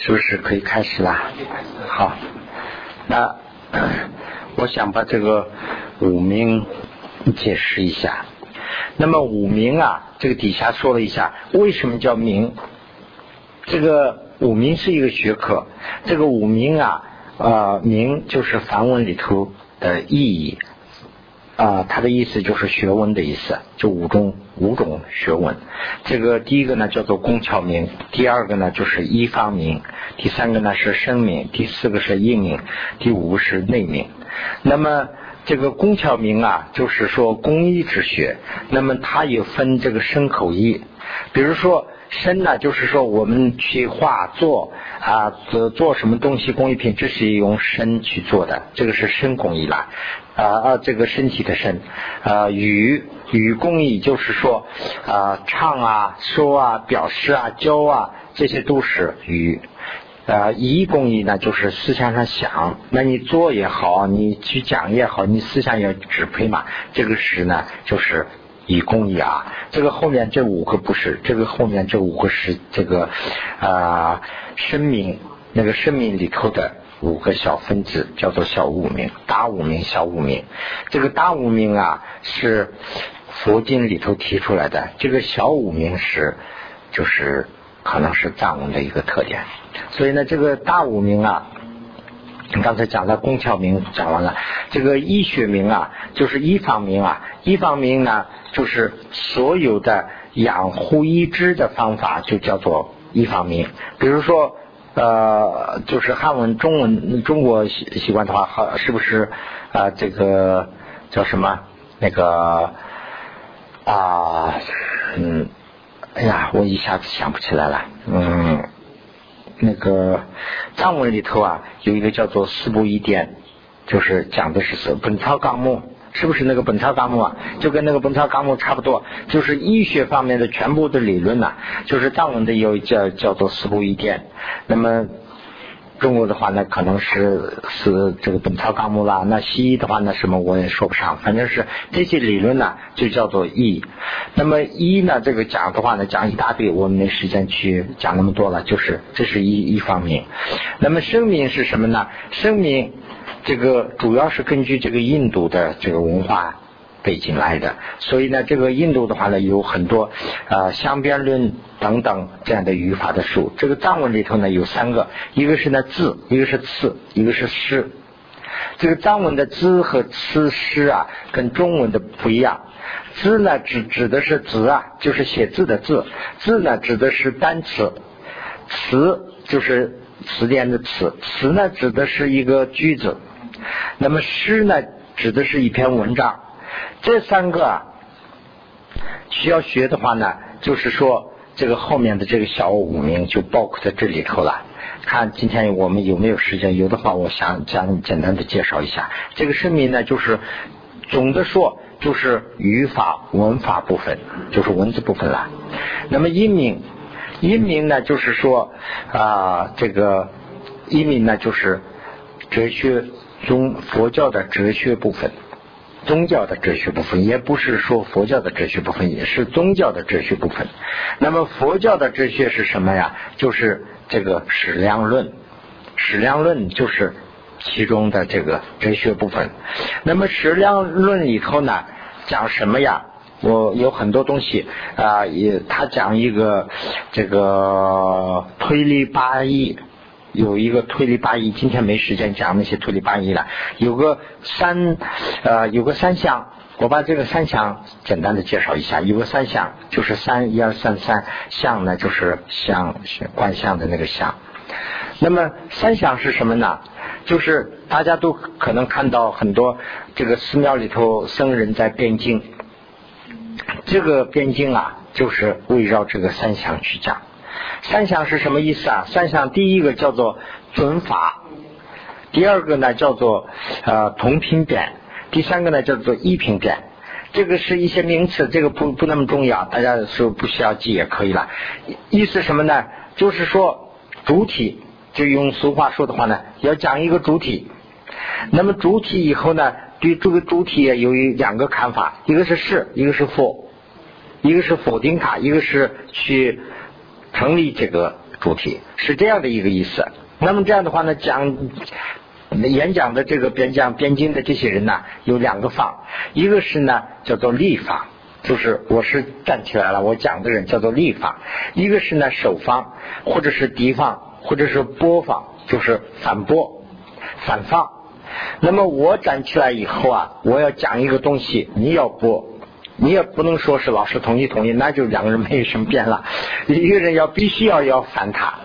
是不是可以开始啦？好，那 我想把这个五名解释一下。那么五名啊，这个底下说了一下，为什么叫名？这个五名是一个学科。这个五名啊，呃，名就是梵文里头的意义。啊，它的意思就是学问的意思，就五中五种学问。这个第一个呢叫做工巧名，第二个呢就是医方名，第三个呢是声名，第四个是应名，第五个是内名。那么这个工巧名啊，就是说工医之学。那么它也分这个声口意，比如说身呢，就是说我们去画作啊，做做什么东西工艺品，这是用身去做的，这个是身工艺啦。啊啊，这个身体的身，啊语语工艺就是说啊唱啊说啊表示啊教啊这些都是语啊仪工艺呢就是思想上想，那你做也好，你去讲也好，你思想要支配嘛，这个是呢就是仪工艺啊。这个后面这五个不是，这个后面这五个是这个啊生命那个生命里头的。五个小分子叫做小五名，大五名、小五名。这个大五名啊，是佛经里头提出来的。这个小五名是，就是可能是藏文的一个特点。所以呢，这个大五名啊，刚才讲了工巧名讲完了，这个医学名啊，就是医方名啊。医方名呢，就是所有的养护医治的方法就叫做医方名。比如说。呃，就是汉文、中文、中国习习惯的话，好是不是啊？这个叫什么？那个啊，嗯，哎呀，我一下子想不起来了。嗯，那个藏文里头啊，有一个叫做四部医典，就是讲的是《本草纲目》。是不是那个《本草纲目》啊？就跟那个《本草纲目》差不多，就是医学方面的全部的理论呐。就是藏文的有叫叫做四部医典，那么中国的话呢，可能是是这个《本草纲目》啦。那西医的话呢，什么我也说不上，反正是这些理论呢，就叫做医。那么医呢，这个讲的话呢，讲一大堆，我们没时间去讲那么多了。就是这是一一方面。那么生命是什么呢？生命。这个主要是根据这个印度的这个文化背景来的，所以呢，这个印度的话呢，有很多啊相辩论等等这样的语法的书。这个藏文里头呢有三个，一个是呢字，一个是词，一个是诗。这个藏文的字和词诗啊，跟中文的不一样。字呢指指的是字啊，就是写字的字；字呢指的是单词，词就是词典的词，词呢指的是一个句子。那么诗呢，指的是一篇文章。这三个，需要学的话呢，就是说这个后面的这个小五名就包括在这里头了。看今天我们有没有时间，有的话我想讲简单的介绍一下。这个声明呢，就是总的说就是语法文法部分，就是文字部分了。那么音名，音名呢就是说啊，这个音名呢就是哲学。中佛教的哲学部分，宗教的哲学部分，也不是说佛教的哲学部分，也是宗教的哲学部分。那么佛教的哲学是什么呀？就是这个矢量论，矢量论就是其中的这个哲学部分。那么矢量论里头呢，讲什么呀？我有很多东西啊，也他讲一个这个推理八义。有一个推理八义，今天没时间讲那些推理八义了。有个三，呃，有个三项，我把这个三项简单的介绍一下。有个三项，就是三一二三三项呢，就是相观相的那个相。那么三项是什么呢？就是大家都可能看到很多这个寺庙里头僧人在辩经，这个辩经啊，就是围绕这个三项去讲。三项是什么意思啊？三项第一个叫做准法，第二个呢叫做呃同频点，第三个呢叫做异频点。这个是一些名词，这个不不那么重要，大家说不需要记也可以了。意思什么呢？就是说主体，就用俗话说的话呢，要讲一个主体。那么主体以后呢，对这个主体有两个看法，一个是是，一个是否，一个是否定它，一个是去。成立这个主题，是这样的一个意思。那么这样的话呢，讲演讲的这个边讲边境的这些人呢，有两个方，一个是呢叫做立方，就是我是站起来了，我讲的人叫做立方；一个是呢守方，或者是敌方，或者是播方，就是反播、反方。那么我站起来以后啊，我要讲一个东西，你要播。你也不能说是老师同意同意，那就两个人没有什么变了。一个人要必须要要反他，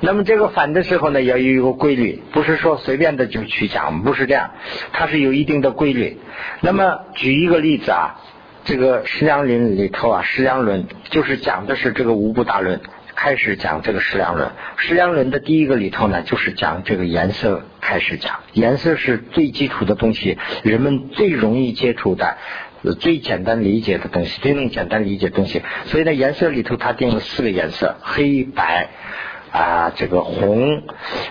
那么这个反的时候呢，要有一个规律，不是说随便的就去讲，不是这样，它是有一定的规律。那么举一个例子啊，这个《释量论》里头啊，《释量论》就是讲的是这个无不大论，开始讲这个《释量论》。《释量论》的第一个里头呢，就是讲这个颜色，开始讲颜色是最基础的东西，人们最容易接触的。是最简单理解的东西，最能简单理解东西。所以呢，颜色里头它定了四个颜色：黑白啊，这个红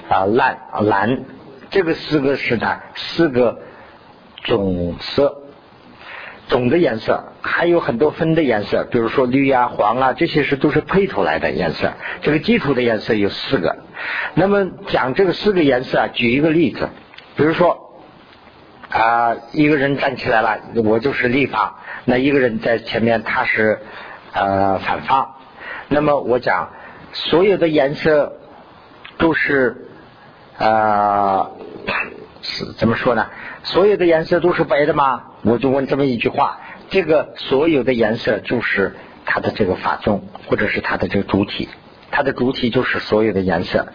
啊，蓝蓝。这个四个是呢，四个总色，总的颜色。还有很多分的颜色，比如说绿啊、黄啊，这些是都是配出来的颜色。这个基础的颜色有四个。那么讲这个四个颜色啊，举一个例子，比如说。啊，一个人站起来了，我就是立法；那一个人在前面，他是呃反方。那么我讲，所有的颜色都是呃，是怎么说呢？所有的颜色都是白的吗？我就问这么一句话：这个所有的颜色就是它的这个法宗，或者是它的这个主体。它的主体就是所有的颜色，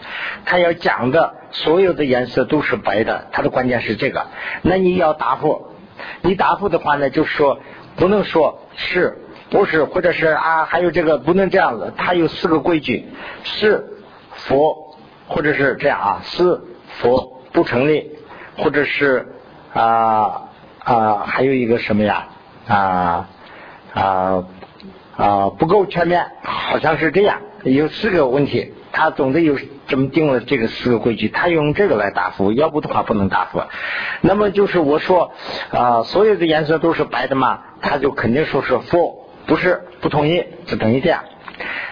它要讲的所有的颜色都是白的，它的关键是这个。那你要答复，你答复的话呢，就说不能说是不是，或者是啊，还有这个不能这样子。它有四个规矩：是佛，或者是这样啊，是佛不成立，或者是啊啊，还有一个什么呀啊啊啊不够全面，好像是这样。有四个问题，他总得有这么定了这个四个规矩，他用这个来答复，要不的话不能答复。那么就是我说啊，所有的颜色都是白的嘛，他就肯定说是 for，不是不同意，就等于这样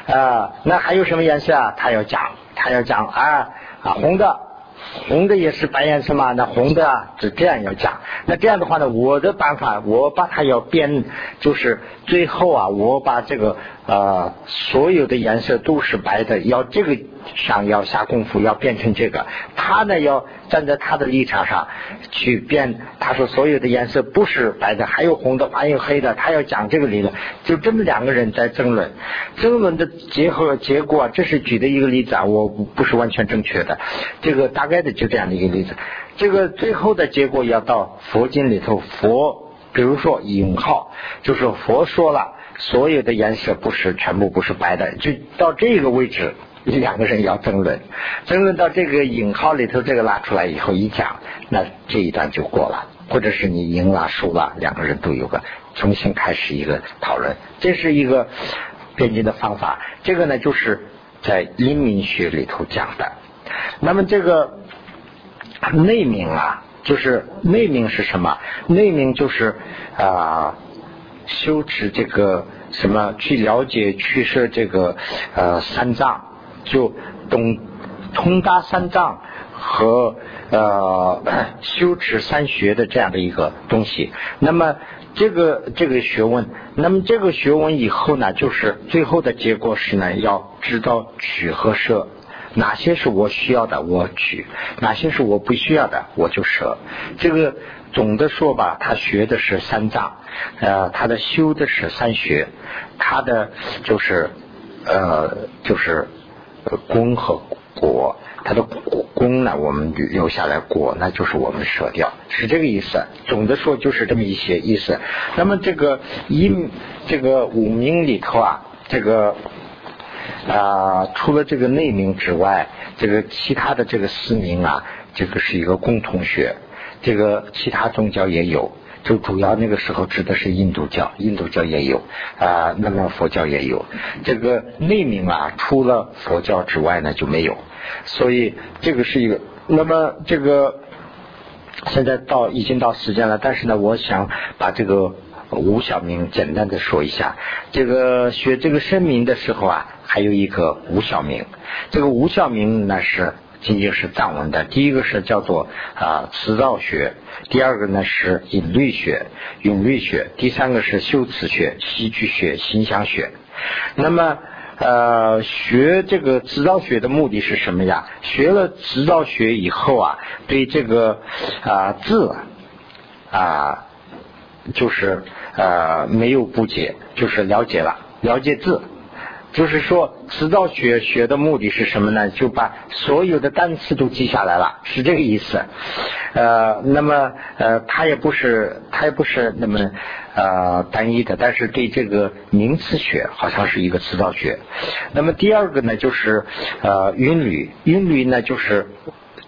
啊。那还有什么颜色啊？他要讲，他要讲啊啊红的。红的也是白颜色嘛？那红的啊，是这样要讲。那这样的话呢，我的办法，我把它要变，就是最后啊，我把这个呃所有的颜色都是白的，要这个上要下功夫，要变成这个。他呢要站在他的立场上去变，他说所有的颜色不是白的，还有红的，还有黑的，他要讲这个理论。就这么两个人在争论，争论的结合结果，这是举的一个例子啊，我不是完全正确的，这个大概。的就这样的一个例子，这个最后的结果要到佛经里头，佛比如说引号，就是佛说了，所有的颜色不是全部不是白的，就到这个位置，两个人要争论，争论到这个引号里头，这个拉出来以后一讲，那这一段就过了，或者是你赢了输了，两个人都有个重新开始一个讨论，这是一个辩经的方法。这个呢，就是在阴明学里头讲的。那么这个。内明啊，就是内明是什么？内明就是啊，修持这个什么，去了解、去设这个呃三藏，就懂通达三藏和呃 修持三学的这样的一个东西。那么这个这个学问，那么这个学问以后呢，就是最后的结果是呢，要知道取和舍。哪些是我需要的，我取；哪些是我不需要的，我就舍。这个总的说吧，他学的是三藏，呃，他的修的是三学，他的就是呃，就是功和果。他的功呢，我们留下来；果那就是我们舍掉，是这个意思。总的说就是这么一些意思。那么这个一这个五名里头啊，这个。啊，除了这个内名之外，这个其他的这个四名啊，这个是一个共同学。这个其他宗教也有，就主要那个时候指的是印度教，印度教也有啊，那么佛教也有。这个内名啊，除了佛教之外呢就没有。所以这个是一个，那么这个现在到已经到时间了，但是呢，我想把这个吴小明简单的说一下。这个学这个声明的时候啊。还有一个无效名。这个无效名呢是仅仅是藏文的，第一个是叫做啊词造学，第二个呢是引律学、韵律学，第三个是修辞学、戏剧学、形象学。那么呃学这个词造学的目的是什么呀？学了词造学以后啊，对这个啊字啊就是呃没有不解，就是了解了，了解字。就是说，词造学学的目的是什么呢？就把所有的单词都记下来了，是这个意思。呃，那么呃，它也不是，它也不是那么呃单一的，但是对这个名词学好像是一个词造学。那么第二个呢，就是呃韵律，韵律呢就是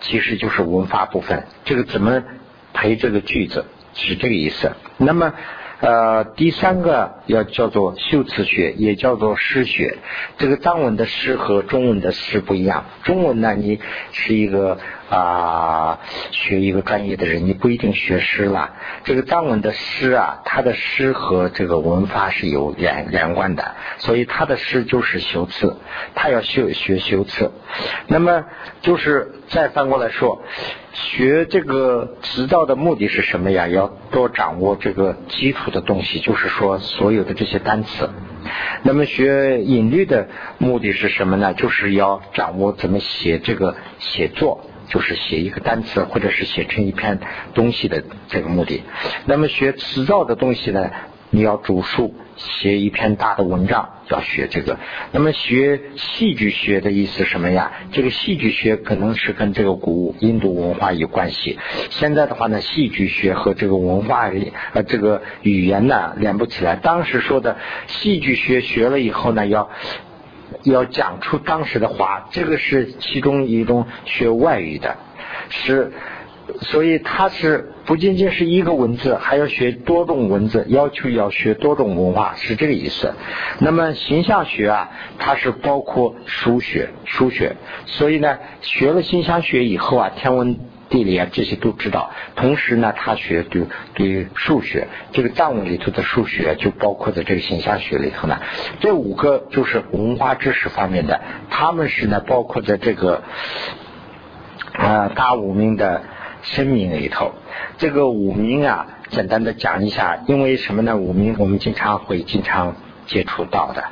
其实就是文法部分，这个怎么配这个句子是这个意思。那么。呃，第三个要叫做修辞学，也叫做诗学。这个藏文的诗和中文的诗不一样。中文呢，你是一个啊学一个专业的人，你不一定学诗了。这个藏文的诗啊，他的诗和这个文法是有连连贯的，所以他的诗就是修辞，他要修学修辞。那么就是再翻过来说。学这个词造的目的是什么呀？要多掌握这个基础的东西，就是说所有的这些单词。那么学隐律的目的是什么呢？就是要掌握怎么写这个写作，就是写一个单词或者是写成一篇东西的这个目的。那么学词造的东西呢？你要主述写一篇大的文章，要学这个。那么学戏剧学的意思什么呀？这个戏剧学可能是跟这个古印度文化有关系。现在的话呢，戏剧学和这个文化呃这个语言呢连不起来。当时说的戏剧学学了以后呢，要要讲出当时的话，这个是其中一种学外语的，是。所以它是不仅仅是一个文字，还要学多种文字，要求要学多种文化，是这个意思。那么形象学啊，它是包括数学，数学。所以呢，学了形象学以后啊，天文地理啊这些都知道。同时呢，他学对对数学，这个藏文里头的数学就包括在这个形象学里头呢。这五个就是文化知识方面的，他们是呢包括在这个呃大五名的。声明里头，这个五名啊，简单的讲一下，因为什么呢？五名我们经常会经常接触到的。